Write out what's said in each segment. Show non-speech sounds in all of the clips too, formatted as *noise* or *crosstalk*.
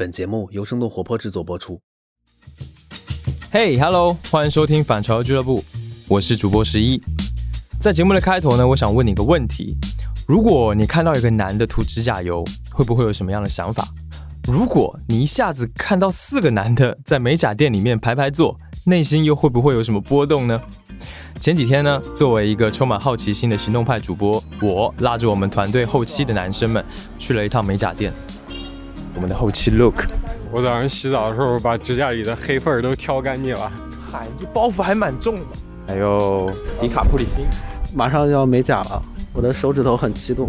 本节目由生动活泼制作播出。嘿，Hello，欢迎收听反潮俱乐部，我是主播十一。在节目的开头呢，我想问你个问题：如果你看到一个男的涂指甲油，会不会有什么样的想法？如果你一下子看到四个男的在美甲店里面排排坐，内心又会不会有什么波动呢？前几天呢，作为一个充满好奇心的行动派主播，我拉着我们团队后期的男生们去了一趟美甲店。我们的后期 look，我早上洗澡的时候把指甲里的黑缝儿都挑干净了。嗨，这包袱还蛮重的。还有迪卡普里辛，马上就要美甲了，我的手指头很激动。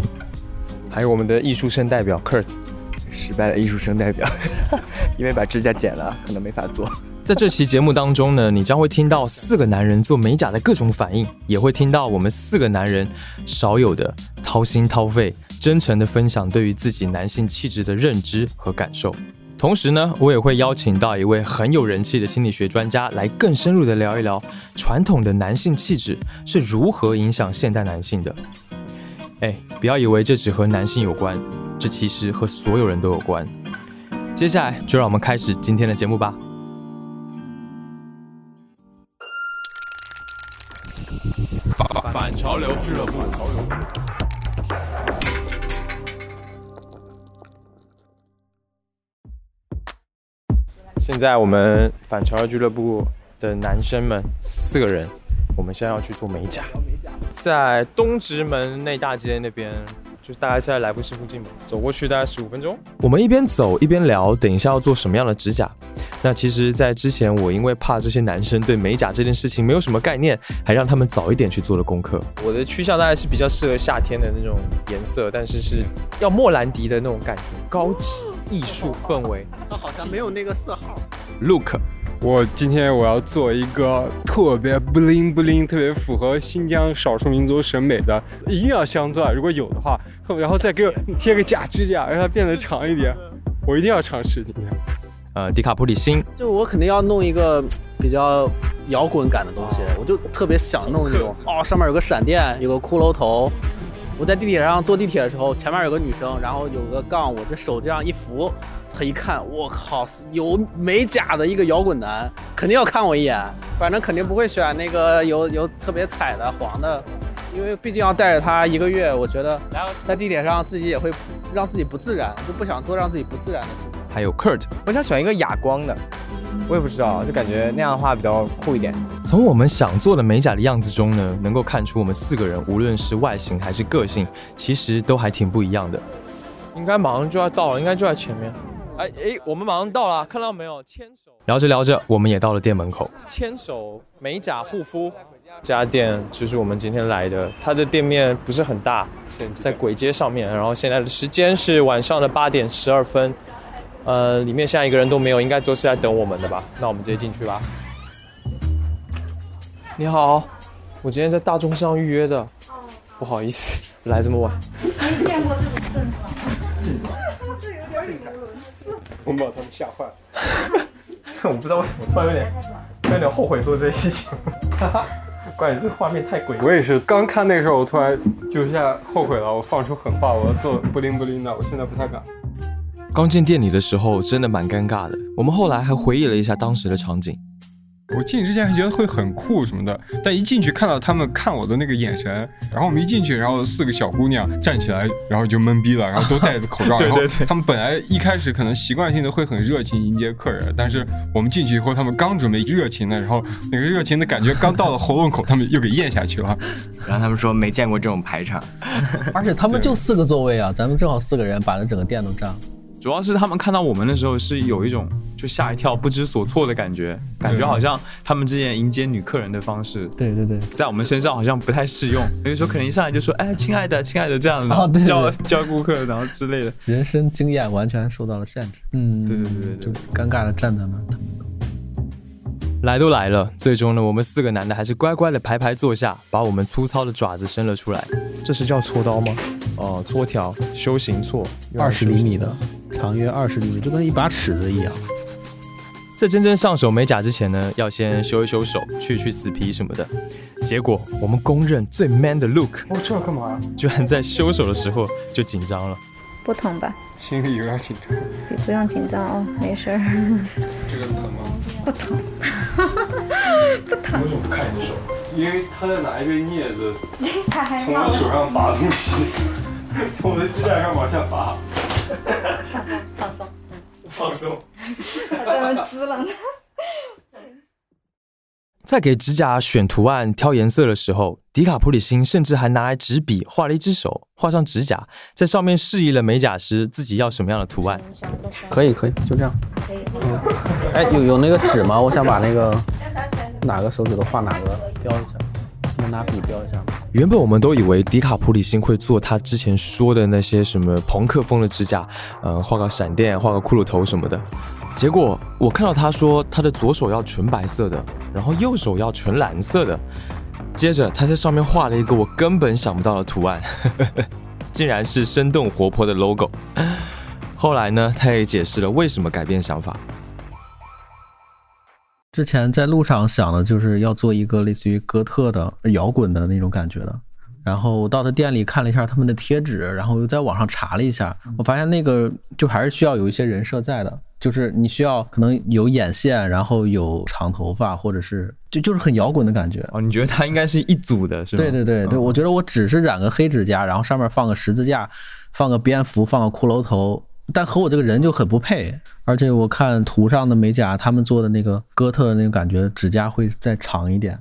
还有我们的艺术生代表 Kurt，失败的艺术生代表，*laughs* 因为把指甲剪了，可能没法做。在这期节目当中呢，你将会听到四个男人做美甲的各种反应，也会听到我们四个男人少有的掏心掏肺、真诚的分享对于自己男性气质的认知和感受。同时呢，我也会邀请到一位很有人气的心理学专家来更深入的聊一聊传统的男性气质是如何影响现代男性的。哎，不要以为这只和男性有关，这其实和所有人都有关。接下来就让我们开始今天的节目吧。反潮流俱乐部。现在我们反潮流俱乐部的男生们四个人，我们现在要去做美甲，在东直门内大街那边。就是大概现在来福士附近嘛，走过去大概十五分钟。我们一边走一边聊，等一下要做什么样的指甲。那其实，在之前我因为怕这些男生对美甲这件事情没有什么概念，还让他们早一点去做了功课。我的趋向大概是比较适合夏天的那种颜色，但是是要莫兰迪的那种感觉，高级艺术氛围。它好像没有那个色号。Look。我今天我要做一个特别不灵不灵、特别符合新疆少数民族审美的，一定要镶钻，如果有的话，然后再给我贴个假指甲，让它变得长一点。我一定要尝试今天。呃，迪卡普里辛，就我肯定要弄一个比较摇滚感的东西，我就特别想弄那种，哦，上面有个闪电，有个骷髅头。我在地铁上坐地铁的时候，前面有个女生，然后有个杠，我这手这样一扶。她一看，我靠，有美甲的一个摇滚男，肯定要看我一眼。反正肯定不会选那个有有特别彩的黄的，因为毕竟要带着他一个月，我觉得在地铁上自己也会让自己不自然，就不想做让自己不自然的事情。还有 Kurt，我想选一个哑光的，我也不知道，就感觉那样的话比较酷一点。从我们想做的美甲的样子中呢，能够看出我们四个人无论是外形还是个性，其实都还挺不一样的。应该马上就要到了，应该就在前面。哎哎，我们马上到了，看到没有？牵手聊着聊着，我们也到了店门口。牵手美甲护肤这家店就是我们今天来的，它的店面不是很大，在簋街上面。然后现在的时间是晚上的八点十二分，呃，里面现在一个人都没有，应该都是在等我们的吧？那我们直接进去吧。你好，我今天在大众上预约的，不好意思，来这么晚。没见过这种症状。我把他们吓坏了。*laughs* 我不知道为什么突然有点，有点后悔做这些事情。*laughs* 关键这画面太诡异。我也是刚看那时候，我突然就一下后悔了。我放出狠话，我要做不灵不灵的，我现在不太敢。刚进店里的时候，真的蛮尴尬的。我们后来还回忆了一下当时的场景。我进去之前还觉得会很酷什么的，但一进去看到他们看我的那个眼神，然后我们一进去，然后四个小姑娘站起来，然后就懵逼了，然后都戴着口罩。*laughs* 对对对。他们本来一开始可能习惯性的会很热情迎接客人，但是我们进去以后，他们刚准备热情的，然后那个热情的感觉刚到了喉咙口，他们又给咽下去了。*laughs* 然后他们说没见过这种排场，*laughs* 而且他们就四个座位啊，咱们正好四个人把那整个店都占了。主要是他们看到我们的时候是有一种就吓一跳、不知所措的感觉，感觉好像他们之前迎接女客人的方式，对对对，在我们身上好像不太适用。有时候可能一上来就说：“哎，亲爱的，亲爱的，这样子教教顾客，然后之类的。”人生经验完全受到了限制。嗯，对对对对，就尴尬的站在那。来都来了，最终呢，我们四个男的还是乖乖的排排坐下，把我们粗糙的爪子伸了出来。这是叫锉刀吗？哦，搓条，修行锉，二十厘米的。长约二十厘米，就跟一把尺子一样。在真正上手美甲之前呢，要先修一修手，去去死皮什么的。结果我们公认最 man 的 look，哦，这要干嘛呀？居然在修手的时候就紧张了。不疼吧？心里有点紧张。不用紧张哦，没事儿。这个疼吗？不疼，不疼。为什么不看你的手？因为他在拿一个镊子 *laughs* 从我手上拔东西，*laughs* 从我的指甲上往下拔。放松，在那滋了呢。*laughs* 在给指甲选图案、挑颜色的时候，迪卡普里辛甚至还拿来纸笔画了一只手，画上指甲，在上面示意了美甲师自己要什么样的图案。可以可以，就这样。可以。哎，有有那个纸吗？我想把那个哪个手指头画哪个标一下，能拿笔标一下？原本我们都以为迪卡普里辛会做他之前说的那些什么朋克风的指甲，嗯、画个闪电，画个骷髅头什么的。结果我看到他说他的左手要纯白色的，然后右手要纯蓝色的，接着他在上面画了一个我根本想不到的图案，*laughs* 竟然是生动活泼的 logo。后来呢，他也解释了为什么改变想法。之前在路上想的就是要做一个类似于哥特的摇滚的那种感觉的，然后我到他店里看了一下他们的贴纸，然后又在网上查了一下，我发现那个就还是需要有一些人设在的，就是你需要可能有眼线，然后有长头发，或者是就就是很摇滚的感觉。哦，你觉得他应该是一组的，是吧？对对对对，嗯我觉得我只是染个黑指甲，然后上面放个十字架，放个蝙蝠，放个骷髅头，但和我这个人就很不配。而且我看图上的美甲，他们做的那个哥特的那个感觉，指甲会再长一点。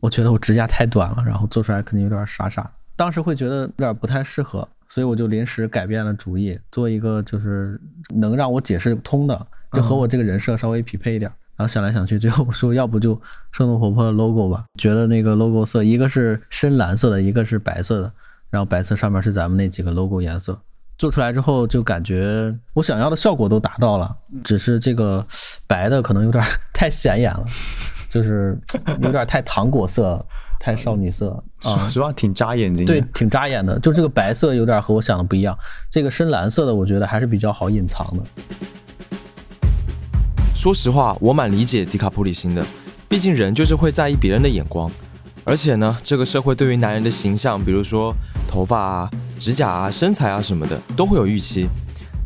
我觉得我指甲太短了，然后做出来肯定有点傻傻。当时会觉得有点不太适合，所以我就临时改变了主意，做一个就是能让我解释通的，就和我这个人设稍微匹配一点。然后想来想去，最后我说要不就生动活泼的 logo 吧。觉得那个 logo 色，一个是深蓝色的，一个是白色的，然后白色上面是咱们那几个 logo 颜色。做出来之后就感觉我想要的效果都达到了，只是这个白的可能有点 *laughs* 太显眼了，就是有点太糖果色、太少女色啊。说实话挺扎眼睛。对，挺扎眼的。就这个白色有点和我想的不一样，这个深蓝色的我觉得还是比较好隐藏的。说实话，我蛮理解迪卡普里辛的，毕竟人就是会在意别人的眼光，而且呢，这个社会对于男人的形象，比如说头发啊、指甲啊、身材啊什么的，都会有预期。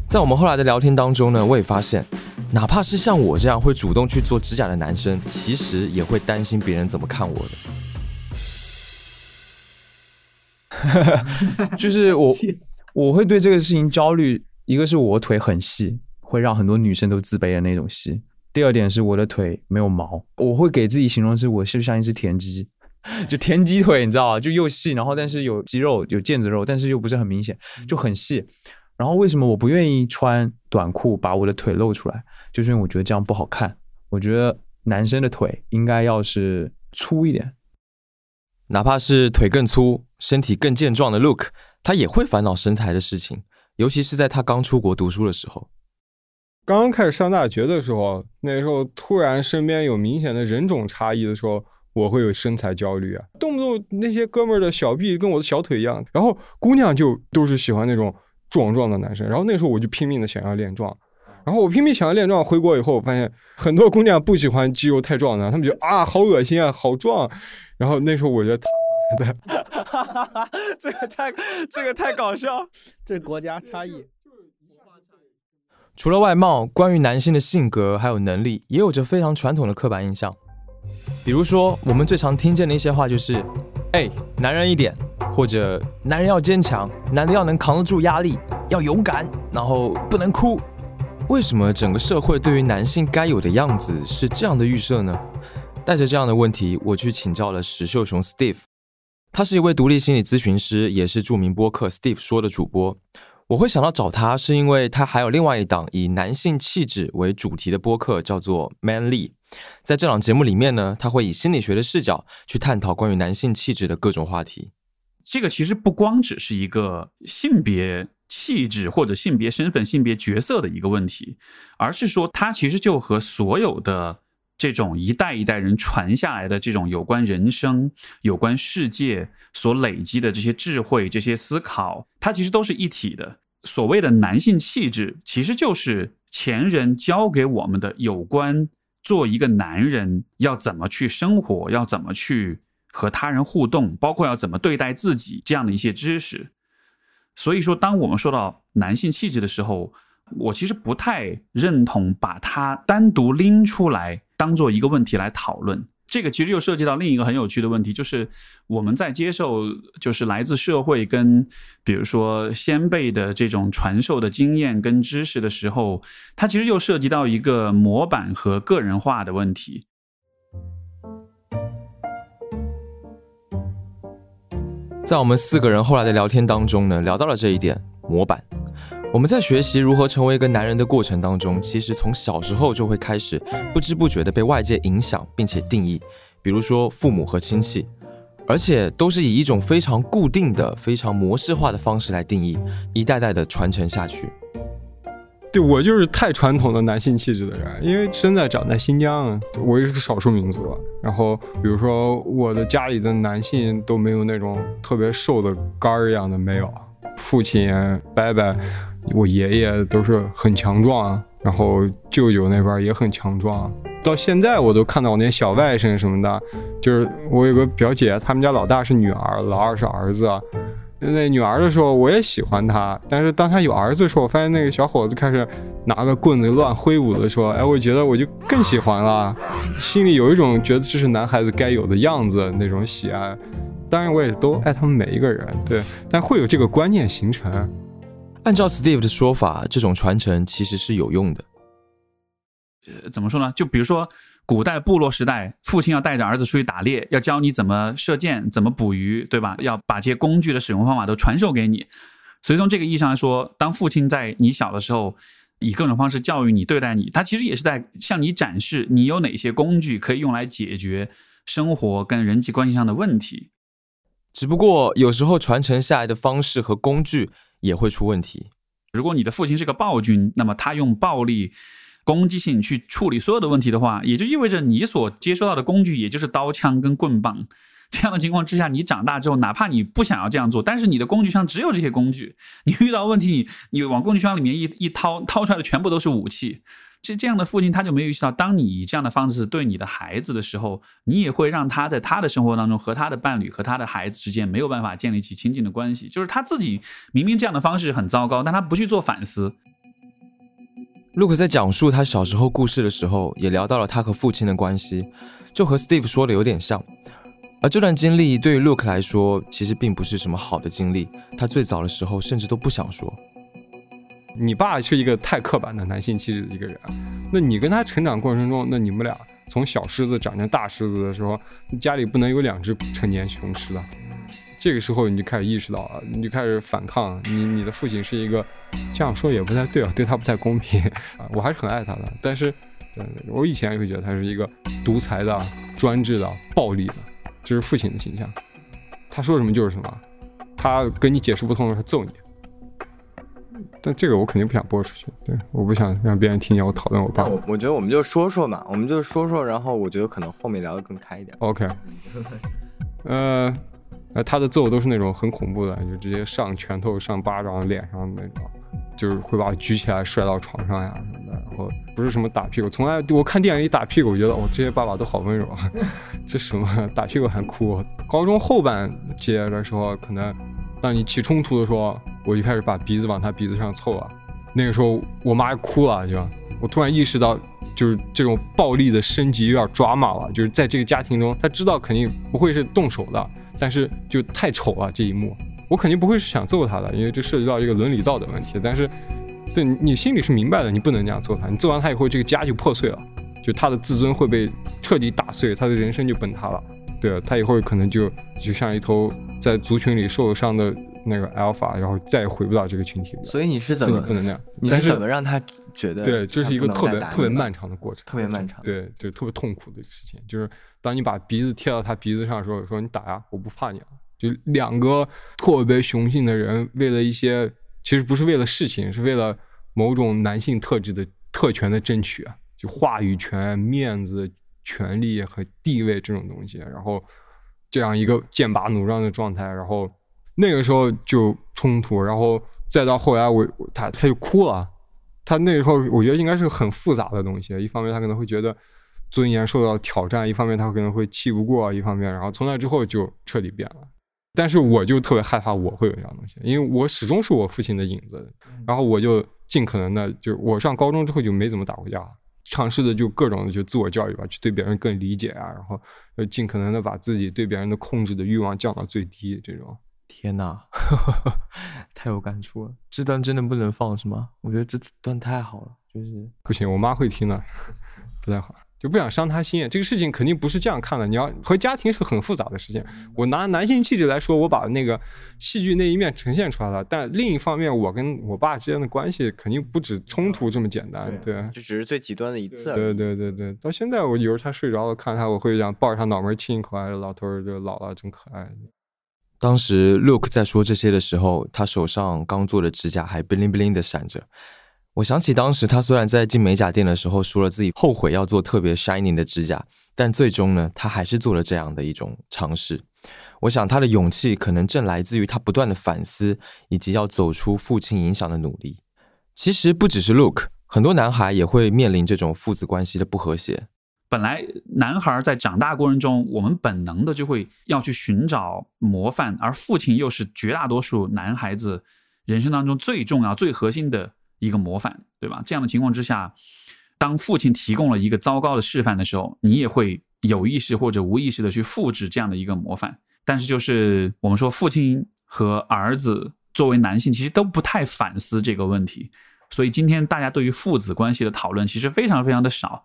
在我们后来的聊天当中呢，我也发现，哪怕是像我这样会主动去做指甲的男生，其实也会担心别人怎么看我的。哈哈就是我我会对这个事情焦虑，一个是我腿很细，会让很多女生都自卑的那种细。第二点是我的腿没有毛，我会给自己形容是我是不是像一只田鸡，*laughs* 就田鸡腿，你知道吧？就又细，然后但是有肌肉有腱子肉，但是又不是很明显，就很细。然后为什么我不愿意穿短裤把我的腿露出来？就是因为我觉得这样不好看。我觉得男生的腿应该要是粗一点，哪怕是腿更粗、身体更健壮的 Look，他也会烦恼身材的事情，尤其是在他刚出国读书的时候。刚刚开始上大学的时候，那时候突然身边有明显的人种差异的时候，我会有身材焦虑啊，动不动那些哥们儿的小臂跟我的小腿一样，然后姑娘就都是喜欢那种壮壮的男生，然后那时候我就拼命的想要练壮。然后我拼命想要练壮，回国以后我发现很多姑娘不喜欢肌肉太壮的，她们觉得啊好恶心啊，好壮。然后那时候我觉得他妈的，这个太这个太搞笑。*laughs* 这国家差异。除了外貌，关于男性的性格还有能力，也有着非常传统的刻板印象。比如说，我们最常听见的一些话就是：“哎，男人一点”，或者“男人要坚强，男的要能扛得住压力，要勇敢，然后不能哭。”为什么整个社会对于男性该有的样子是这样的预设呢？带着这样的问题，我去请教了石秀雄 Steve，他是一位独立心理咨询师，也是著名播客 Steve 说的主播。我会想到找他，是因为他还有另外一档以男性气质为主题的播客，叫做 Manly。在这档节目里面呢，他会以心理学的视角去探讨关于男性气质的各种话题。这个其实不光只是一个性别气质或者性别身份、性别角色的一个问题，而是说它其实就和所有的这种一代一代人传下来的这种有关人生、有关世界所累积的这些智慧、这些思考，它其实都是一体的。所谓的男性气质，其实就是前人教给我们的有关做一个男人要怎么去生活，要怎么去和他人互动，包括要怎么对待自己这样的一些知识。所以说，当我们说到男性气质的时候，我其实不太认同把它单独拎出来当做一个问题来讨论。这个其实又涉及到另一个很有趣的问题，就是我们在接受就是来自社会跟比如说先辈的这种传授的经验跟知识的时候，它其实又涉及到一个模板和个人化的问题。在我们四个人后来的聊天当中呢，聊到了这一点模板。我们在学习如何成为一个男人的过程当中，其实从小时候就会开始不知不觉的被外界影响，并且定义，比如说父母和亲戚，而且都是以一种非常固定的、非常模式化的方式来定义，一代代的传承下去。对我就是太传统的男性气质的人，因为生在长在新疆，我也是个少数民族。然后比如说我的家里的男性都没有那种特别瘦的杆儿一样的，没有。父亲伯伯，我爷爷都是很强壮，然后舅舅那边也很强壮。到现在我都看到我那些小外甥什么的，就是我有个表姐，他们家老大是女儿，老二是儿子。那女儿的时候，我也喜欢她，但是当她有儿子的时候，我发现那个小伙子开始拿个棍子乱挥舞的时候，哎，我觉得我就更喜欢了，心里有一种觉得这是男孩子该有的样子那种喜爱。当然，我也都爱他们每一个人，对，但会有这个观念形成。按照 Steve 的说法，这种传承其实是有用的。呃，怎么说呢？就比如说。古代部落时代，父亲要带着儿子出去打猎，要教你怎么射箭、怎么捕鱼，对吧？要把这些工具的使用方法都传授给你。所以从这个意义上来说，当父亲在你小的时候，以各种方式教育你、对待你，他其实也是在向你展示你有哪些工具可以用来解决生活跟人际关系上的问题。只不过有时候传承下来的方式和工具也会出问题。如果你的父亲是个暴君，那么他用暴力。攻击性去处理所有的问题的话，也就意味着你所接收到的工具也就是刀枪跟棍棒。这样的情况之下，你长大之后，哪怕你不想要这样做，但是你的工具箱只有这些工具，你遇到问题，你你往工具箱里面一一掏，掏出来的全部都是武器。这这样的父亲他就没有意识到，当你以这样的方式对你的孩子的时候，你也会让他在他的生活当中和他的伴侣和他的孩子之间没有办法建立起亲近的关系。就是他自己明明这样的方式很糟糕，但他不去做反思。Luke 在讲述他小时候故事的时候，也聊到了他和父亲的关系，就和 Steve 说的有点像。而这段经历对于 Luke 来说，其实并不是什么好的经历。他最早的时候甚至都不想说。你爸是一个太刻板的男性气质的一个人，那你跟他成长过程中，那你们俩从小狮子长成大狮子的时候，家里不能有两只成年雄狮的。这个时候你就开始意识到了，你就开始反抗。你你的父亲是一个，这样说也不太对啊，对他不太公平啊。我还是很爱他的，但是，我以前会觉得他是一个独裁的、专制的、暴力的，这是父亲的形象。他说什么就是什么，他跟你解释不通，他揍你。但这个我肯定不想播出去，对，我不想让别人听见我讨论我爸。我我觉得我们就说说嘛，我们就说说，然后我觉得可能后面聊得更开一点。OK，*laughs* 呃。呃，他的揍都是那种很恐怖的，就直接上拳头、上巴掌、脸上那种，就是会把我举起来摔到床上呀什么的。然后不是什么打屁股，从来我看电影里打屁股，我觉得哦，这些爸爸都好温柔啊。*laughs* 这什么打屁股还哭？高中后半阶的时候，可能当你起冲突的时候，我就开始把鼻子往他鼻子上凑了。那个时候我妈哭了，就我突然意识到，就是这种暴力的升级有点抓马了。就是在这个家庭中，他知道肯定不会是动手的。但是就太丑了这一幕，我肯定不会是想揍他的，因为这涉及到一个伦理道德问题。但是，对你心里是明白的，你不能这样揍他。你揍完他以后，这个家就破碎了，就他的自尊会被彻底打碎，他的人生就崩塌了。对他以后可能就就像一头在族群里受了伤的那个 alpha，然后再也回不到这个群体里。所以你是怎么不能那样？你是怎么让他觉得？对，这是一个特别特别漫长的过程，特别漫长。对，就特别痛苦的事情，就是当你把鼻子贴到他鼻子上的时候，说你打呀，我不怕你了。就两个特别雄性的人，为了一些其实不是为了事情，是为了某种男性特质的特权的争取，就话语权、面子、权利和地位这种东西，然后这样一个剑拔弩张的状态，然后那个时候就冲突，然后再到后来我他他就哭了，他那时候我觉得应该是很复杂的东西，一方面他可能会觉得尊严受到挑战，一方面他可能会气不过，一方面然后从那之后就彻底变了。但是我就特别害怕我会有这样东西，因为我始终是我父亲的影子，然后我就尽可能的，就我上高中之后就没怎么打过架，尝试的就各种的就自我教育吧，去对别人更理解啊，然后呃尽可能的把自己对别人的控制的欲望降到最低，这种。天哪，*laughs* 太有感触了！这段真的不能放是吗？我觉得这段太好了，就是不行，我妈会听的，*laughs* 不太好，就不想伤他心。这个事情肯定不是这样看的，你要和家庭是个很复杂的事情。我拿男性气质来说，我把那个戏剧那一面呈现出来了，但另一方面，我跟我爸之间的关系肯定不止冲突这么简单，对。这只是最极端的一次。对对对对，到现在我有时候他睡着了，看他我会想抱着他脑门亲一口，哎，老头儿就老了，真可爱。当时 Luke 在说这些的时候，他手上刚做的指甲还 bling bling 的闪着。我想起当时他虽然在进美甲店的时候说了自己后悔要做特别 shining 的指甲，但最终呢，他还是做了这样的一种尝试。我想他的勇气可能正来自于他不断的反思，以及要走出父亲影响的努力。其实不只是 Luke，很多男孩也会面临这种父子关系的不和谐。本来男孩在长大过程中，我们本能的就会要去寻找模范，而父亲又是绝大多数男孩子人生当中最重要、最核心的一个模范，对吧？这样的情况之下，当父亲提供了一个糟糕的示范的时候，你也会有意识或者无意识的去复制这样的一个模范。但是，就是我们说，父亲和儿子作为男性，其实都不太反思这个问题，所以今天大家对于父子关系的讨论其实非常非常的少。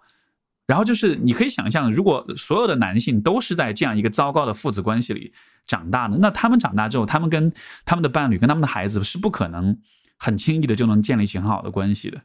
然后就是你可以想象，如果所有的男性都是在这样一个糟糕的父子关系里长大的，那他们长大之后，他们跟他们的伴侣、跟他们的孩子是不可能很轻易的就能建立起很好的关系的。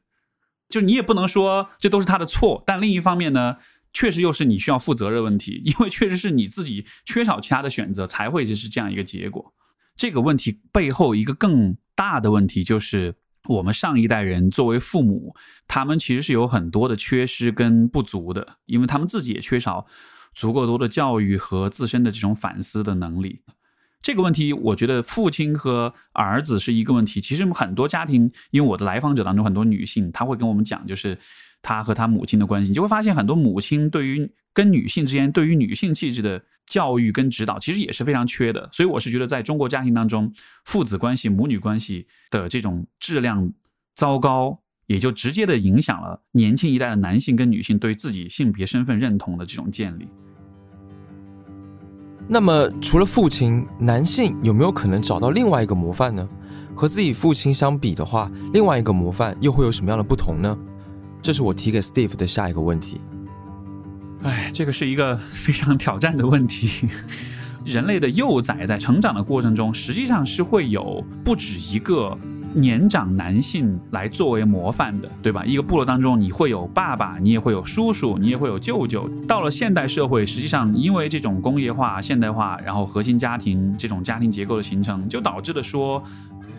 就你也不能说这都是他的错，但另一方面呢，确实又是你需要负责任问题，*laughs* 因为确实是你自己缺少其他的选择，才会就是这样一个结果。这个问题背后一个更大的问题就是。我们上一代人作为父母，他们其实是有很多的缺失跟不足的，因为他们自己也缺少足够多的教育和自身的这种反思的能力。这个问题，我觉得父亲和儿子是一个问题。其实很多家庭，因为我的来访者当中很多女性，她会跟我们讲，就是她和她母亲的关系，你就会发现很多母亲对于跟女性之间，对于女性气质的。教育跟指导其实也是非常缺的，所以我是觉得，在中国家庭当中，父子关系、母女关系的这种质量糟糕，也就直接的影响了年轻一代的男性跟女性对自己性别身份认同的这种建立。那么，除了父亲，男性有没有可能找到另外一个模范呢？和自己父亲相比的话，另外一个模范又会有什么样的不同呢？这是我提给 Steve 的下一个问题。哎，这个是一个非常挑战的问题。*laughs* 人类的幼崽在成长的过程中，实际上是会有不止一个年长男性来作为模范的，对吧？一个部落当中，你会有爸爸，你也会有叔叔，你也会有舅舅。到了现代社会，实际上因为这种工业化、现代化，然后核心家庭这种家庭结构的形成，就导致了说，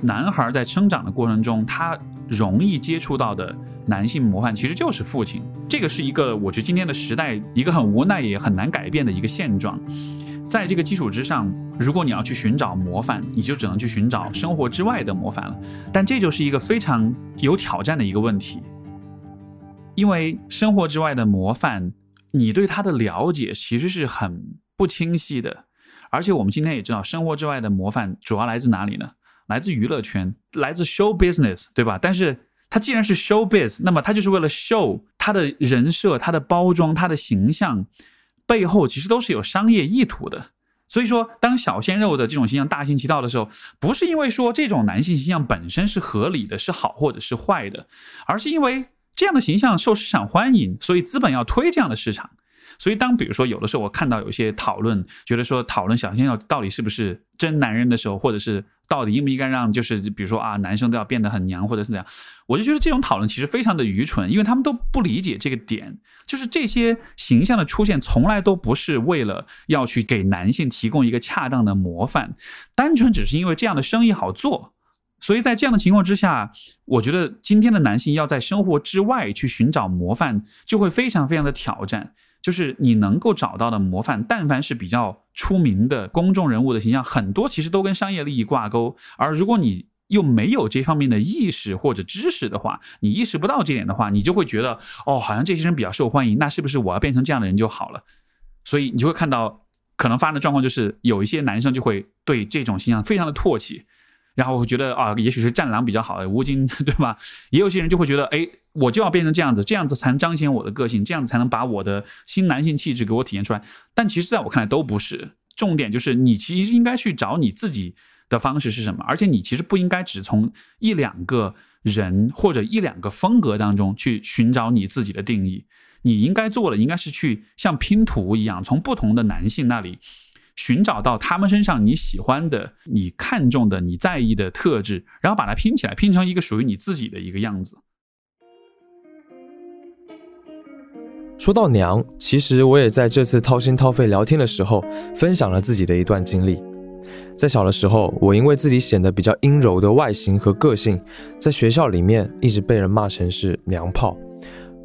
男孩在成长的过程中，他。容易接触到的男性模范其实就是父亲，这个是一个我觉得今天的时代一个很无奈也很难改变的一个现状。在这个基础之上，如果你要去寻找模范，你就只能去寻找生活之外的模范了。但这就是一个非常有挑战的一个问题，因为生活之外的模范，你对他的了解其实是很不清晰的。而且我们今天也知道，生活之外的模范主要来自哪里呢？来自娱乐圈，来自 show business，对吧？但是他既然是 show business，那么他就是为了 show 他的人设、他的包装、他的形象背后，其实都是有商业意图的。所以说，当小鲜肉的这种形象大行其道的时候，不是因为说这种男性形象本身是合理的、是好或者是坏的，而是因为这样的形象受市场欢迎，所以资本要推这样的市场。所以，当比如说有的时候我看到有些讨论，觉得说讨论小鲜肉到底是不是真男人的时候，或者是到底应不应该让就是比如说啊男生都要变得很娘或者是怎样，我就觉得这种讨论其实非常的愚蠢，因为他们都不理解这个点，就是这些形象的出现从来都不是为了要去给男性提供一个恰当的模范，单纯只是因为这样的生意好做。所以在这样的情况之下，我觉得今天的男性要在生活之外去寻找模范，就会非常非常的挑战。就是你能够找到的模范，但凡是比较出名的公众人物的形象，很多其实都跟商业利益挂钩。而如果你又没有这方面的意识或者知识的话，你意识不到这点的话，你就会觉得哦，好像这些人比较受欢迎，那是不是我要变成这样的人就好了？所以你就会看到可能发生的状况就是有一些男生就会对这种形象非常的唾弃，然后我觉得啊，也许是战狼比较好，吴京 *laughs* 对吧？也有些人就会觉得，哎，我就要变成这样子，这样子才能彰显我的个性，这样子才能把我的新男性气质给我体现出来。但其实在我看来都不是，重点就是你其实应该去找你自己的方式是什么，而且你其实不应该只从一两个人或者一两个风格当中去寻找你自己的定义。你应该做的应该是去像拼图一样，从不同的男性那里寻找到他们身上你喜欢的、你看重的、你在意的特质，然后把它拼起来，拼成一个属于你自己的一个样子。说到娘，其实我也在这次掏心掏肺聊天的时候，分享了自己的一段经历。在小的时候，我因为自己显得比较阴柔的外形和个性，在学校里面一直被人骂成是娘炮。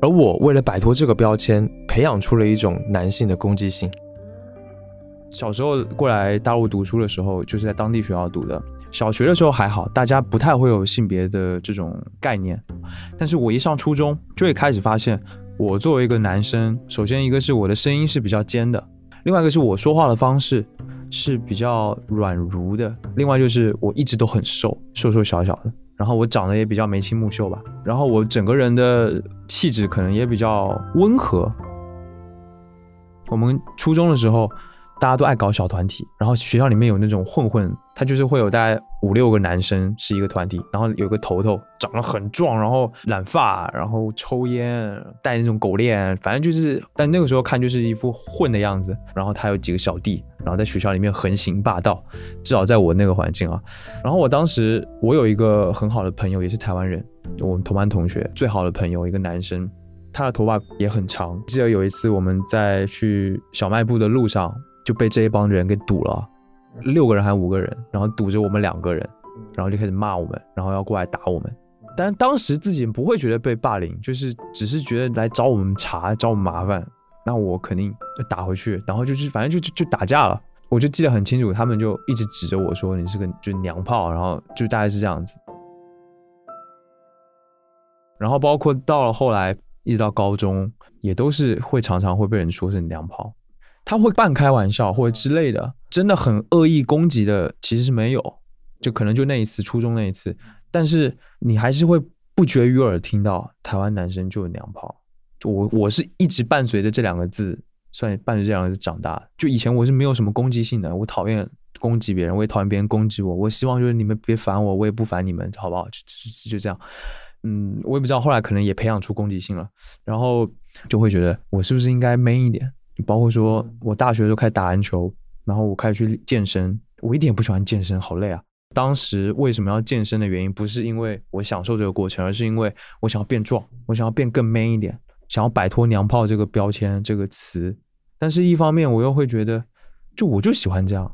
而我为了摆脱这个标签，培养出了一种男性的攻击性。小时候过来大陆读书的时候，就是在当地学校读的。小学的时候还好，大家不太会有性别的这种概念。但是我一上初中，就会开始发现。我作为一个男生，首先一个是我的声音是比较尖的，另外一个是我说话的方式是比较软如的，另外就是我一直都很瘦，瘦瘦小小的，然后我长得也比较眉清目秀吧，然后我整个人的气质可能也比较温和。我们初中的时候。大家都爱搞小团体，然后学校里面有那种混混，他就是会有大概五六个男生是一个团体，然后有个头头长得很壮，然后染发，然后抽烟，戴那种狗链，反正就是，但那个时候看就是一副混的样子。然后他有几个小弟，然后在学校里面横行霸道，至少在我那个环境啊。然后我当时我有一个很好的朋友，也是台湾人，我们同班同学，最好的朋友一个男生，他的头发也很长。记得有一次我们在去小卖部的路上。就被这一帮人给堵了，六个人还是五个人，然后堵着我们两个人，然后就开始骂我们，然后要过来打我们。但是当时自己不会觉得被霸凌，就是只是觉得来找我们茬，找我们麻烦，那我肯定就打回去，然后就是反正就就就打架了。我就记得很清楚，他们就一直指着我说你是个就娘炮，然后就大概是这样子。然后包括到了后来，一直到高中，也都是会常常会被人说是娘炮。他会半开玩笑或者之类的，真的很恶意攻击的，其实是没有，就可能就那一次初中那一次，但是你还是会不绝于耳听到台湾男生就有娘炮，就我我是一直伴随着这两个字，算伴随这两个字长大，就以前我是没有什么攻击性的，我讨厌攻击别人，我也讨厌别人攻击我，我希望就是你们别烦我，我也不烦你们，好不好？就就就这样，嗯，我也不知道后来可能也培养出攻击性了，然后就会觉得我是不是应该 man 一点。包括说，我大学就开始打篮球，然后我开始去健身。我一点也不喜欢健身，好累啊！当时为什么要健身的原因，不是因为我享受这个过程，而是因为我想要变壮，我想要变更 man 一点，想要摆脱“娘炮”这个标签这个词。但是，一方面我又会觉得，就我就喜欢这样，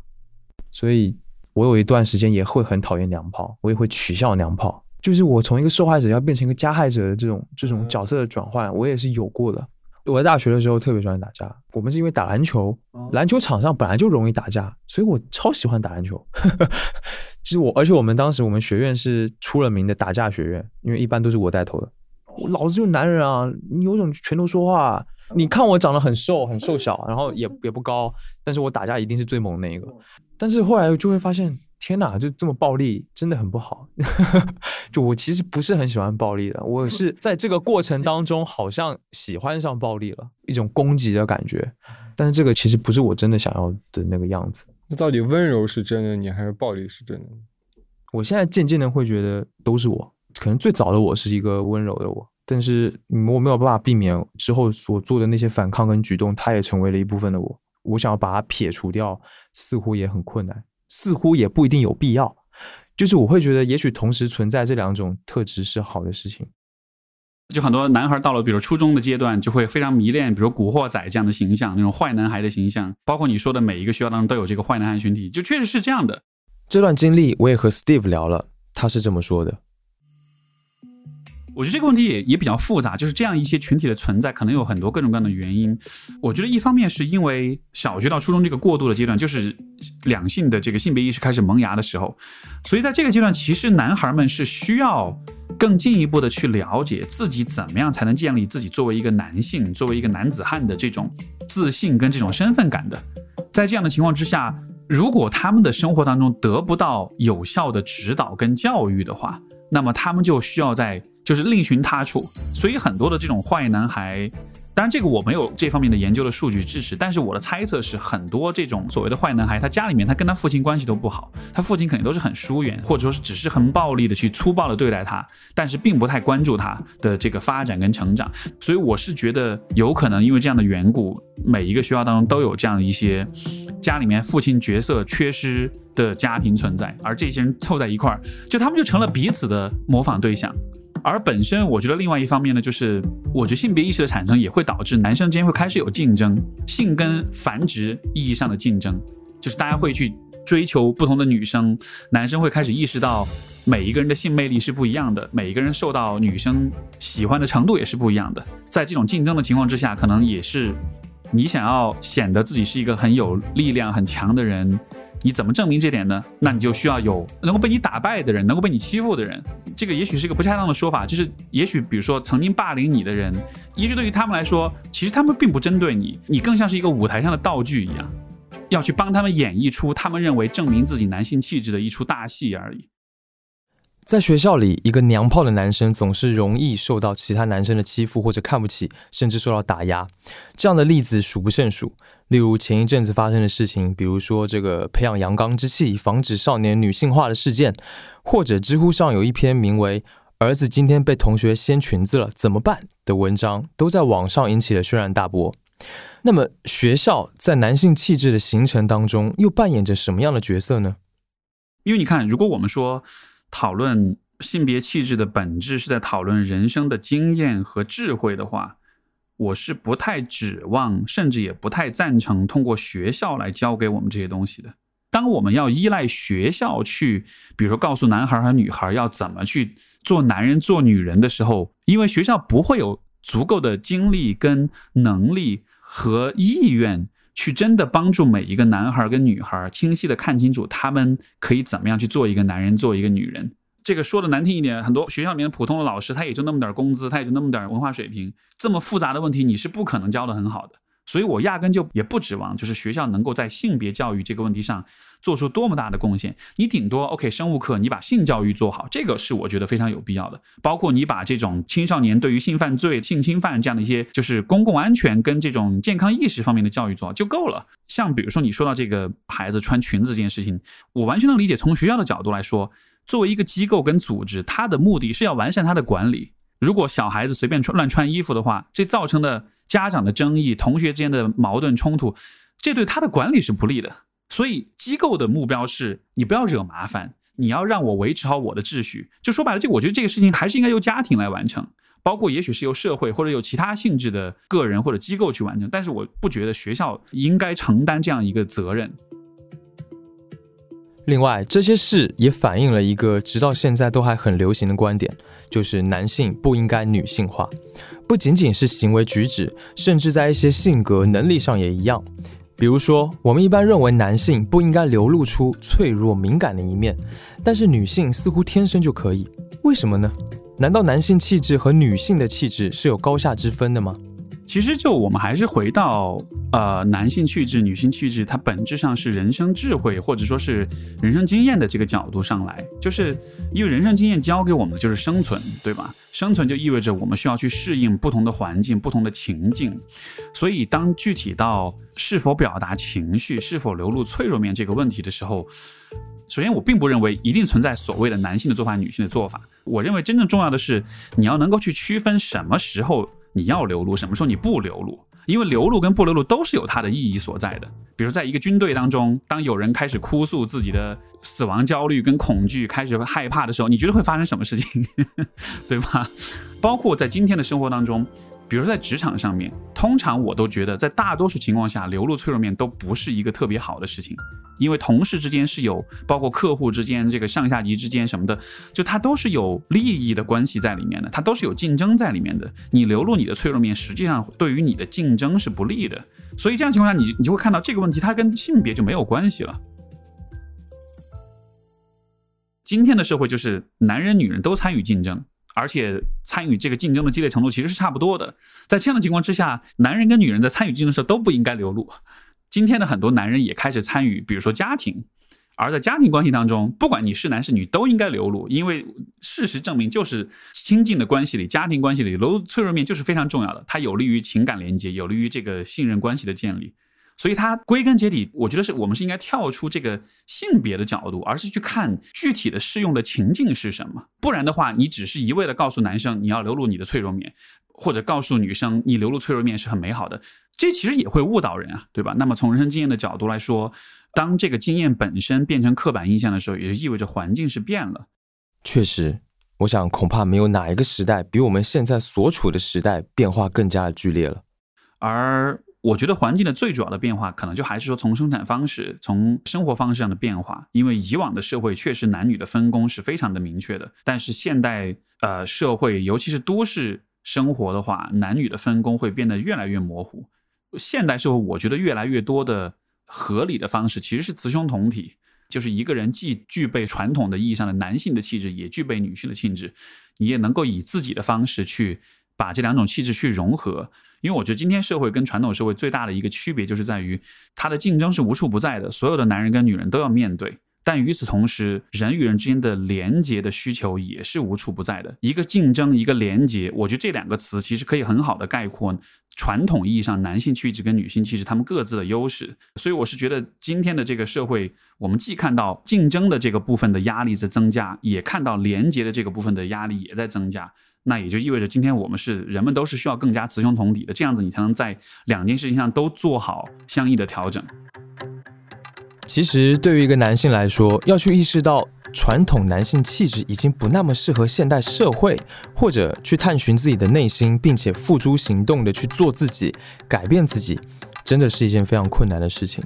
所以我有一段时间也会很讨厌娘炮，我也会取笑娘炮。就是我从一个受害者要变成一个加害者的这种这种角色的转换，我也是有过的。我在大学的时候特别喜欢打架，我们是因为打篮球，篮球场上本来就容易打架，所以我超喜欢打篮球。*laughs* 就是我，而且我们当时我们学院是出了名的打架学院，因为一般都是我带头的。老子就是男人啊，你有种拳头说话。你看我长得很瘦，很瘦小，然后也也不高，但是我打架一定是最猛的那一个。但是后来就会发现。天哪，就这么暴力，真的很不好。*laughs* 就我其实不是很喜欢暴力的，我是在这个过程当中好像喜欢上暴力了，一种攻击的感觉。但是这个其实不是我真的想要的那个样子。那到底温柔是真的你，还是暴力是真的？我现在渐渐的会觉得都是我。可能最早的我是一个温柔的我，但是我没有办法避免之后所做的那些反抗跟举动，它也成为了一部分的我。我想要把它撇除掉，似乎也很困难。似乎也不一定有必要，就是我会觉得，也许同时存在这两种特质是好的事情。就很多男孩到了比如初中的阶段，就会非常迷恋，比如古惑仔这样的形象，那种坏男孩的形象。包括你说的每一个学校当中都有这个坏男孩群体，就确实是这样的。这段经历我也和 Steve 聊了，他是这么说的。我觉得这个问题也也比较复杂，就是这样一些群体的存在，可能有很多各种各样的原因。我觉得一方面是因为小学到初中这个过渡的阶段，就是两性的这个性别意识开始萌芽的时候，所以在这个阶段，其实男孩们是需要更进一步的去了解自己怎么样才能建立自己作为一个男性、作为一个男子汉的这种自信跟这种身份感的。在这样的情况之下，如果他们的生活当中得不到有效的指导跟教育的话，那么他们就需要在就是另寻他处。所以很多的这种坏男孩。当然，这个我没有这方面的研究的数据支持，但是我的猜测是，很多这种所谓的坏男孩，他家里面他跟他父亲关系都不好，他父亲肯定都是很疏远，或者说是只是很暴力的去粗暴的对待他，但是并不太关注他的这个发展跟成长。所以我是觉得有可能因为这样的缘故，每一个学校当中都有这样一些家里面父亲角色缺失的家庭存在，而这些人凑在一块儿，就他们就成了彼此的模仿对象。而本身，我觉得另外一方面呢，就是我觉得性别意识的产生也会导致男生之间会开始有竞争，性跟繁殖意义上的竞争，就是大家会去追求不同的女生，男生会开始意识到每一个人的性魅力是不一样的，每一个人受到女生喜欢的程度也是不一样的。在这种竞争的情况之下，可能也是你想要显得自己是一个很有力量、很强的人。你怎么证明这点呢？那你就需要有能够被你打败的人，能够被你欺负的人。这个也许是一个不恰当的说法，就是也许比如说曾经霸凌你的人，也许对于他们来说，其实他们并不针对你，你更像是一个舞台上的道具一样，要去帮他们演绎出他们认为证明自己男性气质的一出大戏而已。在学校里，一个娘炮的男生总是容易受到其他男生的欺负或者看不起，甚至受到打压。这样的例子数不胜数。例如前一阵子发生的事情，比如说这个培养阳刚之气，防止少年女性化的事件，或者知乎上有一篇名为“儿子今天被同学掀裙子了，怎么办”的文章，都在网上引起了轩然大波。那么，学校在男性气质的形成当中，又扮演着什么样的角色呢？因为你看，如果我们说。讨论性别气质的本质是在讨论人生的经验和智慧的话，我是不太指望，甚至也不太赞成通过学校来教给我们这些东西的。当我们要依赖学校去，比如说告诉男孩和女孩要怎么去做男人做女人的时候，因为学校不会有足够的精力跟能力和意愿。去真的帮助每一个男孩跟女孩清晰的看清楚，他们可以怎么样去做一个男人，做一个女人。这个说的难听一点，很多学校里面普通的老师，他也就那么点工资，他也就那么点文化水平，这么复杂的问题，你是不可能教的很好的。所以我压根就也不指望，就是学校能够在性别教育这个问题上做出多么大的贡献。你顶多 OK，生物课你把性教育做好，这个是我觉得非常有必要的。包括你把这种青少年对于性犯罪、性侵犯这样的一些，就是公共安全跟这种健康意识方面的教育做好就够了。像比如说你说到这个孩子穿裙子这件事情，我完全能理解。从学校的角度来说，作为一个机构跟组织，它的目的是要完善它的管理。如果小孩子随便穿乱穿衣服的话，这造成的家长的争议、同学之间的矛盾冲突，这对他的管理是不利的。所以机构的目标是你不要惹麻烦，你要让我维持好我的秩序。就说白了，这我觉得这个事情还是应该由家庭来完成，包括也许是由社会或者有其他性质的个人或者机构去完成。但是我不觉得学校应该承担这样一个责任。另外，这些事也反映了一个直到现在都还很流行的观点，就是男性不应该女性化，不仅仅是行为举止，甚至在一些性格能力上也一样。比如说，我们一般认为男性不应该流露出脆弱敏感的一面，但是女性似乎天生就可以，为什么呢？难道男性气质和女性的气质是有高下之分的吗？其实，就我们还是回到，呃，男性气质、女性气质，它本质上是人生智慧或者说是人生经验的这个角度上来，就是因为人生经验教给我们的就是生存，对吧？生存就意味着我们需要去适应不同的环境、不同的情境，所以当具体到是否表达情绪、是否流露脆弱面这个问题的时候，首先我并不认为一定存在所谓的男性的做法、女性的做法，我认为真正重要的是你要能够去区分什么时候。你要流露，什么时候你不流露？因为流露跟不流露都是有它的意义所在的。比如，在一个军队当中，当有人开始哭诉自己的死亡焦虑跟恐惧，开始害怕的时候，你觉得会发生什么事情？*laughs* 对吧？包括在今天的生活当中。比如在职场上面，通常我都觉得，在大多数情况下，流露脆弱面都不是一个特别好的事情，因为同事之间是有，包括客户之间，这个上下级之间什么的，就它都是有利益的关系在里面的，它都是有竞争在里面的。你流露你的脆弱面，实际上对于你的竞争是不利的。所以这样情况下，你你就会看到这个问题，它跟性别就没有关系了。今天的社会就是男人女人都参与竞争。而且参与这个竞争的激烈程度其实是差不多的。在这样的情况之下，男人跟女人在参与竞争的时候都不应该流露，今天的很多男人也开始参与，比如说家庭。而在家庭关系当中，不管你是男是女，都应该流露，因为事实证明，就是亲近的关系里、家庭关系里，流脆弱面就是非常重要的，它有利于情感连接，有利于这个信任关系的建立。所以，它归根结底，我觉得是我们是应该跳出这个性别的角度，而是去看具体的适用的情境是什么。不然的话，你只是一味的告诉男生你要流露你的脆弱面，或者告诉女生你流露脆弱面是很美好的，这其实也会误导人啊，对吧？那么从人生经验的角度来说，当这个经验本身变成刻板印象的时候，也就意味着环境是变了。确实，我想恐怕没有哪一个时代比我们现在所处的时代变化更加的剧烈了。而我觉得环境的最主要的变化，可能就还是说从生产方式、从生活方式上的变化。因为以往的社会确实男女的分工是非常的明确的，但是现代呃社会，尤其是都市生活的话，男女的分工会变得越来越模糊。现代社会，我觉得越来越多的合理的方式其实是雌雄同体，就是一个人既具备传统的意义上的男性的气质，也具备女性的气质，你也能够以自己的方式去把这两种气质去融合。因为我觉得今天社会跟传统社会最大的一个区别，就是在于它的竞争是无处不在的，所有的男人跟女人都要面对。但与此同时，人与人之间的连接的需求也是无处不在的。一个竞争，一个连接，我觉得这两个词其实可以很好的概括传统意义上男性气质跟女性气质他们各自的优势。所以我是觉得今天的这个社会，我们既看到竞争的这个部分的压力在增加，也看到连接的这个部分的压力也在增加。那也就意味着，今天我们是人们都是需要更加雌雄同体的，这样子你才能在两件事情上都做好相应的调整。其实，对于一个男性来说，要去意识到传统男性气质已经不那么适合现代社会，或者去探寻自己的内心，并且付诸行动的去做自己、改变自己，真的是一件非常困难的事情。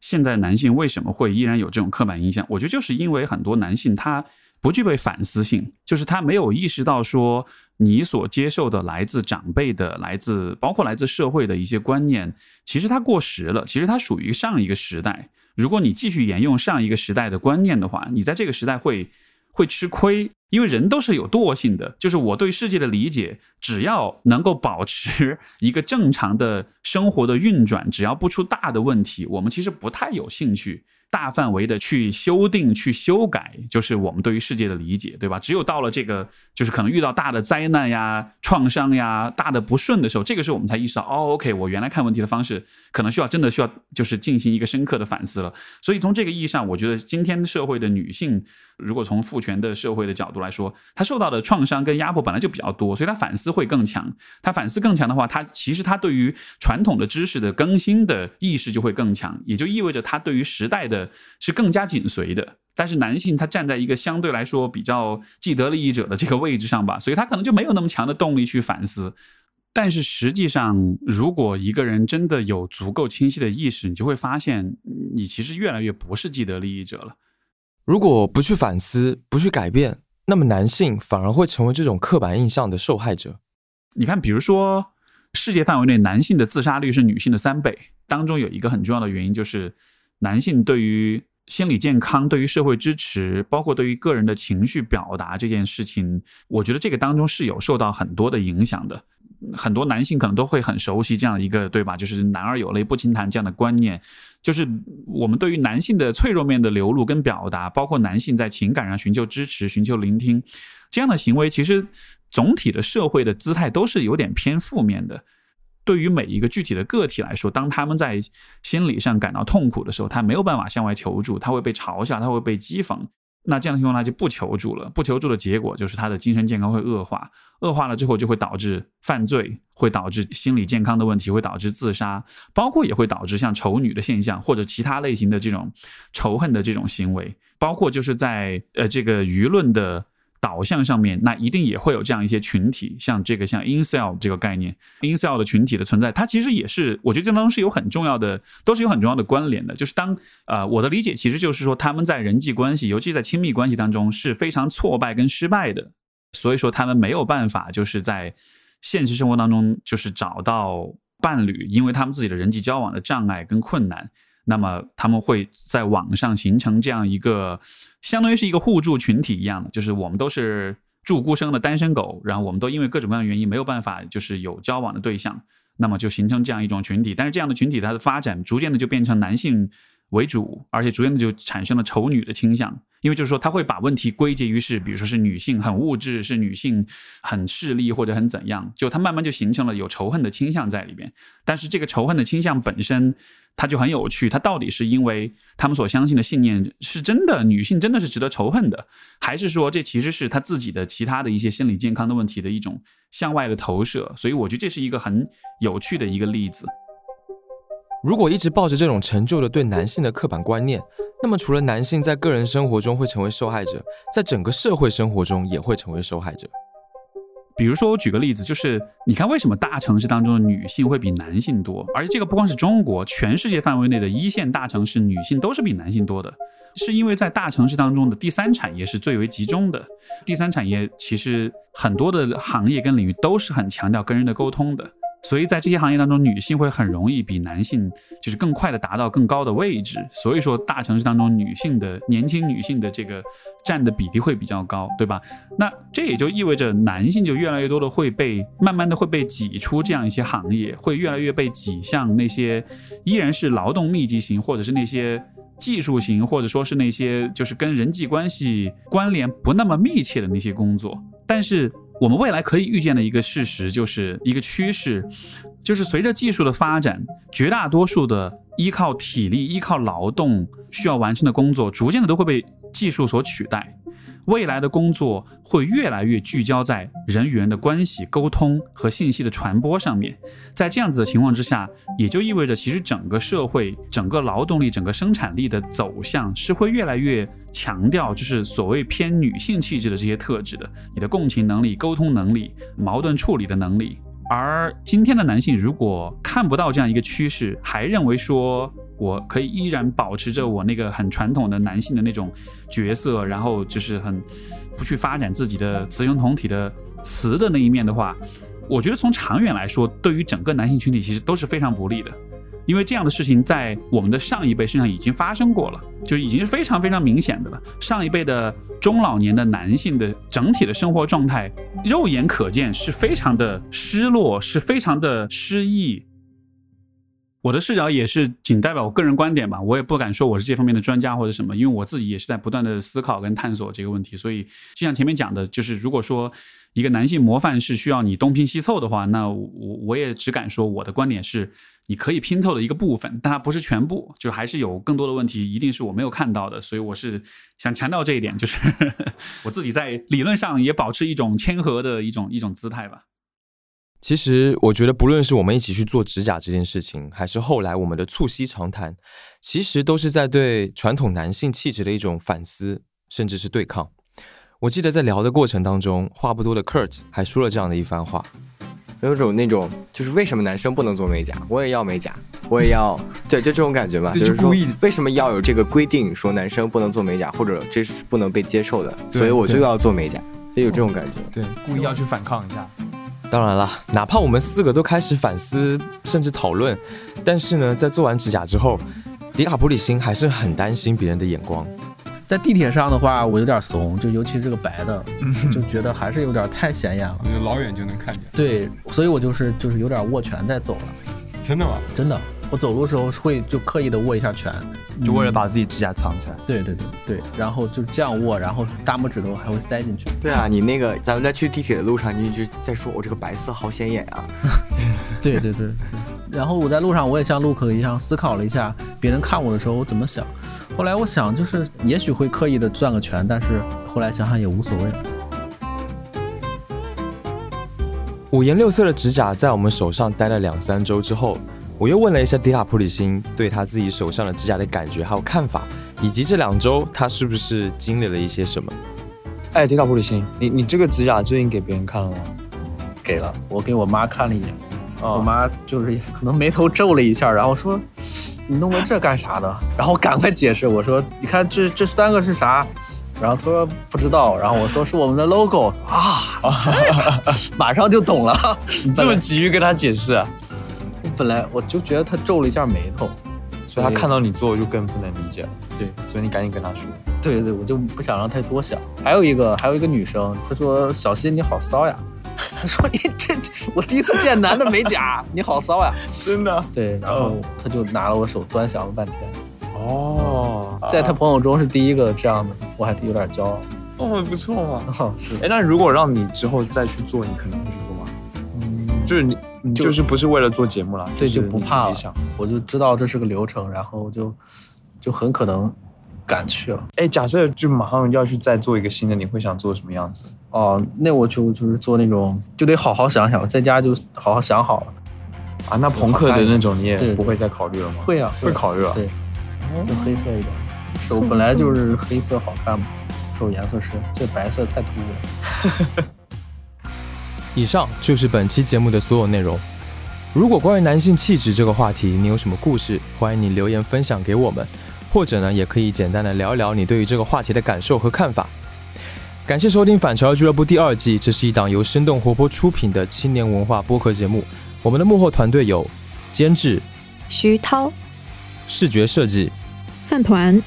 现在男性为什么会依然有这种刻板印象？我觉得就是因为很多男性他。不具备反思性，就是他没有意识到说你所接受的来自长辈的、来自包括来自社会的一些观念，其实它过时了，其实它属于上一个时代。如果你继续沿用上一个时代的观念的话，你在这个时代会会吃亏，因为人都是有惰性的。就是我对世界的理解，只要能够保持 *laughs* 一个正常的生活的运转，只要不出大的问题，我们其实不太有兴趣。大范围的去修订、去修改，就是我们对于世界的理解，对吧？只有到了这个，就是可能遇到大的灾难呀、创伤呀、大的不顺的时候，这个时候我们才意识到，哦，OK，我原来看问题的方式可能需要真的需要，就是进行一个深刻的反思了。所以从这个意义上，我觉得今天社会的女性，如果从父权的社会的角度来说，她受到的创伤跟压迫本来就比较多，所以她反思会更强。她反思更强的话，她其实她对于传统的知识的更新的意识就会更强，也就意味着她对于时代的。是更加紧随的，但是男性他站在一个相对来说比较既得利益者的这个位置上吧，所以他可能就没有那么强的动力去反思。但是实际上，如果一个人真的有足够清晰的意识，你就会发现，你其实越来越不是既得利益者了。如果不去反思，不去改变，那么男性反而会成为这种刻板印象的受害者。你看，比如说世界范围内男性的自杀率是女性的三倍，当中有一个很重要的原因就是。男性对于心理健康、对于社会支持，包括对于个人的情绪表达这件事情，我觉得这个当中是有受到很多的影响的。很多男性可能都会很熟悉这样一个，对吧？就是“男儿有泪不轻弹”这样的观念，就是我们对于男性的脆弱面的流露跟表达，包括男性在情感上寻求支持、寻求聆听这样的行为，其实总体的社会的姿态都是有点偏负面的。对于每一个具体的个体来说，当他们在心理上感到痛苦的时候，他没有办法向外求助，他会被嘲笑，他会被讥讽。那这样的情况，他就不求助了。不求助的结果就是他的精神健康会恶化，恶化了之后就会导致犯罪，会导致心理健康的问题，会导致自杀，包括也会导致像丑女的现象或者其他类型的这种仇恨的这种行为，包括就是在呃这个舆论的。导向上面，那一定也会有这样一些群体，像这个像 incel 这个概念，incel 的群体的存在，它其实也是，我觉得这当中是有很重要的，都是有很重要的关联的。就是当呃，我的理解其实就是说，他们在人际关系，尤其在亲密关系当中是非常挫败跟失败的，所以说他们没有办法就是在现实生活当中就是找到伴侣，因为他们自己的人际交往的障碍跟困难。那么他们会在网上形成这样一个，相当于是一个互助群体一样的，就是我们都是住孤生的单身狗，然后我们都因为各种各样的原因没有办法，就是有交往的对象。那么就形成这样一种群体。但是这样的群体它的发展逐渐的就变成男性为主，而且逐渐的就产生了丑女的倾向。因为就是说，他会把问题归结于是，比如说是女性很物质，是女性很势利或者很怎样，就他慢慢就形成了有仇恨的倾向在里边。但是这个仇恨的倾向本身，它就很有趣，它到底是因为他们所相信的信念是真的，女性真的是值得仇恨的，还是说这其实是他自己的其他的一些心理健康的问题的一种向外的投射？所以我觉得这是一个很有趣的一个例子。如果一直抱着这种陈旧的对男性的刻板观念，那么除了男性在个人生活中会成为受害者，在整个社会生活中也会成为受害者。比如说，我举个例子，就是你看为什么大城市当中的女性会比男性多？而且这个不光是中国，全世界范围内的一线大城市女性都是比男性多的，是因为在大城市当中的第三产业是最为集中的。第三产业其实很多的行业跟领域都是很强调跟人的沟通的。所以在这些行业当中，女性会很容易比男性就是更快的达到更高的位置。所以说，大城市当中女性的年轻女性的这个占的比例会比较高，对吧？那这也就意味着男性就越来越多的会被慢慢的会被挤出这样一些行业，会越来越被挤向那些依然是劳动密集型，或者是那些技术型，或者说是那些就是跟人际关系关联不那么密切的那些工作，但是。我们未来可以预见的一个事实，就是一个趋势，就是随着技术的发展，绝大多数的依靠体力、依靠劳动需要完成的工作，逐渐的都会被技术所取代。未来的工作会越来越聚焦在人与人的关系、沟通和信息的传播上面。在这样子的情况之下，也就意味着，其实整个社会、整个劳动力、整个生产力的走向是会越来越强调，就是所谓偏女性气质的这些特质的，你的共情能力、沟通能力、矛盾处理的能力。而今天的男性如果看不到这样一个趋势，还认为说我可以依然保持着我那个很传统的男性的那种角色，然后就是很不去发展自己的雌雄同体的雌的那一面的话，我觉得从长远来说，对于整个男性群体其实都是非常不利的。因为这样的事情在我们的上一辈身上已经发生过了，就已经是非常非常明显的了。上一辈的中老年的男性的整体的生活状态，肉眼可见是非常的失落，是非常的失意。我的视角也是仅代表我个人观点吧，我也不敢说我是这方面的专家或者什么，因为我自己也是在不断的思考跟探索这个问题。所以，就像前面讲的，就是如果说一个男性模范是需要你东拼西凑的话，那我我也只敢说我的观点是。你可以拼凑的一个部分，但它不是全部，就还是有更多的问题，一定是我没有看到的。所以我是想强调这一点，就是 *laughs* 我自己在理论上也保持一种谦和的一种一种姿态吧。其实我觉得，不论是我们一起去做指甲这件事情，还是后来我们的促膝长谈，其实都是在对传统男性气质的一种反思，甚至是对抗。我记得在聊的过程当中，话不多的 Kurt 还说了这样的一番话。有种那种，就是为什么男生不能做美甲？我也要美甲，我也要，对，就这种感觉吧。就是故意，为什么要有这个规定，说男生不能做美甲，或者这是不能被接受的？所以我就要做美甲，就有这种感觉。对，故意要去反抗一下。当然了，哪怕我们四个都开始反思，甚至讨论，但是呢，在做完指甲之后，迪卡普里辛还是很担心别人的眼光。在地铁上的话，我有点怂，就尤其这个白的，*laughs* 就觉得还是有点太显眼了。老远就能看见。对，所以我就是就是有点握拳在走了。真的吗？真的，我走路的时候会就刻意的握一下拳，就为了把自己指甲藏起来。对对对对，然后就这样握，然后大拇指头还会塞进去。对啊，你那个咱们在去地铁的路上，你就在说我这个白色好显眼啊。对对对。然后我在路上，我也像陆克一样思考了一下，别人看我的时候我怎么想。后来我想，就是也许会刻意的转个拳，但是后来想想也无所谓。五颜六色的指甲在我们手上待了两三周之后，我又问了一下迪卡普里辛对他自己手上的指甲的感觉还有看法，以及这两周他是不是经历了一些什么。哎，迪卡普里辛，你你这个指甲最近给别人看了吗？给了，我给我妈看了一眼。我妈就是可能眉头皱了一下，然后说：“你弄个这干啥的？”然后赶快解释，我说：“你看这这三个是啥？”然后他说：“不知道。”然后我说：“是我们的 logo 啊！” *laughs* 马上就懂了，*laughs* 你这么急于跟他解释啊？本来我就觉得他皱了一下眉头，所以他看到你做就更不能理解了。对，所以你赶紧跟他说。对对，我就不想让他多想。还有一个还有一个女生，她说：“小新你好骚呀。” *laughs* 他说你这我第一次见男的美甲，*laughs* 你好骚呀！真的。对，然后他就拿了我手端详了半天。哦，在他朋友中是第一个这样的，我还有点骄傲。哦，不错嘛。哦，*laughs* 是。哎，那如果让你之后再去做，你可能会去做吗？嗯，就是你，你就是不是为了做节目了？对，就不怕了。我就知道这是个流程，然后就就很可能敢去了。哎，假设就马上要去再做一个新的，你会想做什么样子？哦，那我就就是做那种，就得好好想想，在家就好好想好了。啊，那朋克的那种你也不会再考虑了吗？会啊，会考虑了。对，就黑色一点，手本来就是黑色好看嘛。手颜色深这白色太突兀了。*laughs* 以上就是本期节目的所有内容。如果关于男性气质这个话题，你有什么故事，欢迎你留言分享给我们，或者呢，也可以简单的聊一聊你对于这个话题的感受和看法。感谢收听《反潮俱乐部》第二季，这是一档由生动活泼出品的青年文化播客节目。我们的幕后团队有监制徐涛，视觉设计饭团，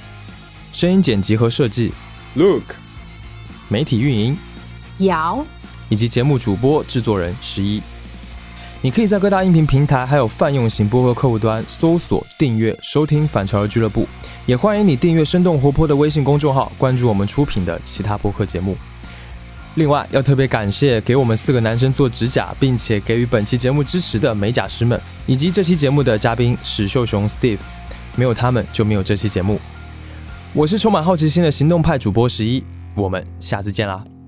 声音剪辑和设计。Look，媒体运营，姚，以及节目主播制作人十一，你可以在各大音频平台还有泛用型播客客户端搜索订阅收听反潮流俱乐部，也欢迎你订阅生动活泼的微信公众号，关注我们出品的其他播客节目。另外，要特别感谢给我们四个男生做指甲，并且给予本期节目支持的美甲师们，以及这期节目的嘉宾史秀雄 Steve，没有他们就没有这期节目。我是充满好奇心的行动派主播十一，我们下次见啦。